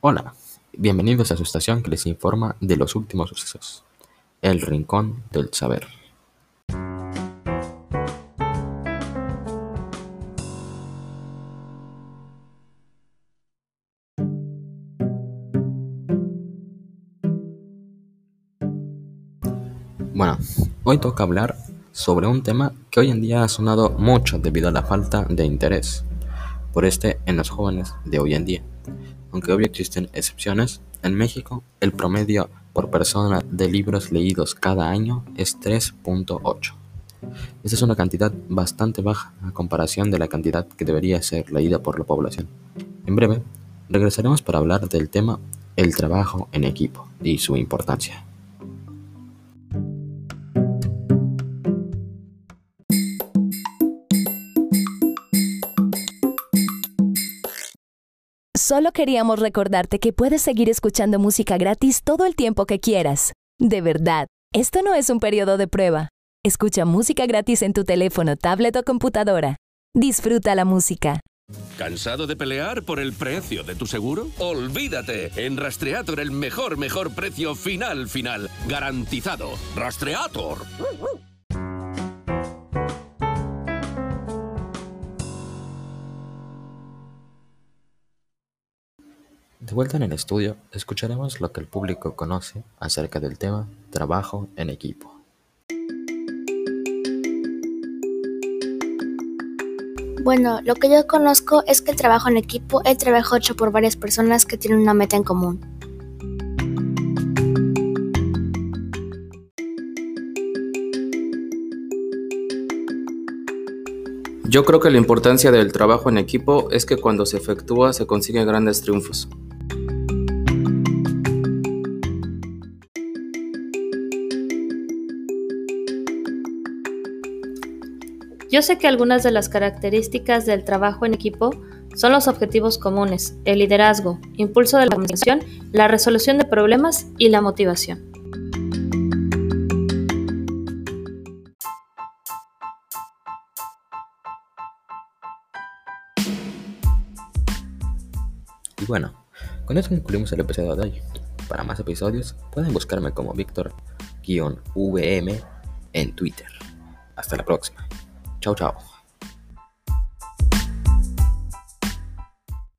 Hola, bienvenidos a su estación que les informa de los últimos sucesos. El Rincón del Saber. Bueno, hoy toca hablar sobre un tema que hoy en día ha sonado mucho debido a la falta de interés por este en los jóvenes de hoy en día. Aunque obvio existen excepciones, en México el promedio por persona de libros leídos cada año es 3.8. Esta es una cantidad bastante baja a comparación de la cantidad que debería ser leída por la población. En breve, regresaremos para hablar del tema el trabajo en equipo y su importancia. Solo queríamos recordarte que puedes seguir escuchando música gratis todo el tiempo que quieras. De verdad, esto no es un periodo de prueba. Escucha música gratis en tu teléfono, tablet o computadora. Disfruta la música. ¿Cansado de pelear por el precio de tu seguro? Olvídate. En Rastreator el mejor, mejor precio final, final. Garantizado. Rastreator. De vuelta en el estudio, escucharemos lo que el público conoce acerca del tema trabajo en equipo. Bueno, lo que yo conozco es que el trabajo en equipo es trabajo hecho por varias personas que tienen una meta en común. Yo creo que la importancia del trabajo en equipo es que cuando se efectúa se consiguen grandes triunfos. Yo sé que algunas de las características del trabajo en equipo son los objetivos comunes, el liderazgo, impulso de la comunicación, la resolución de problemas y la motivación. Y bueno, con eso concluimos el episodio de hoy. Para más episodios pueden buscarme como Víctor-VM en Twitter. Hasta la próxima. Cao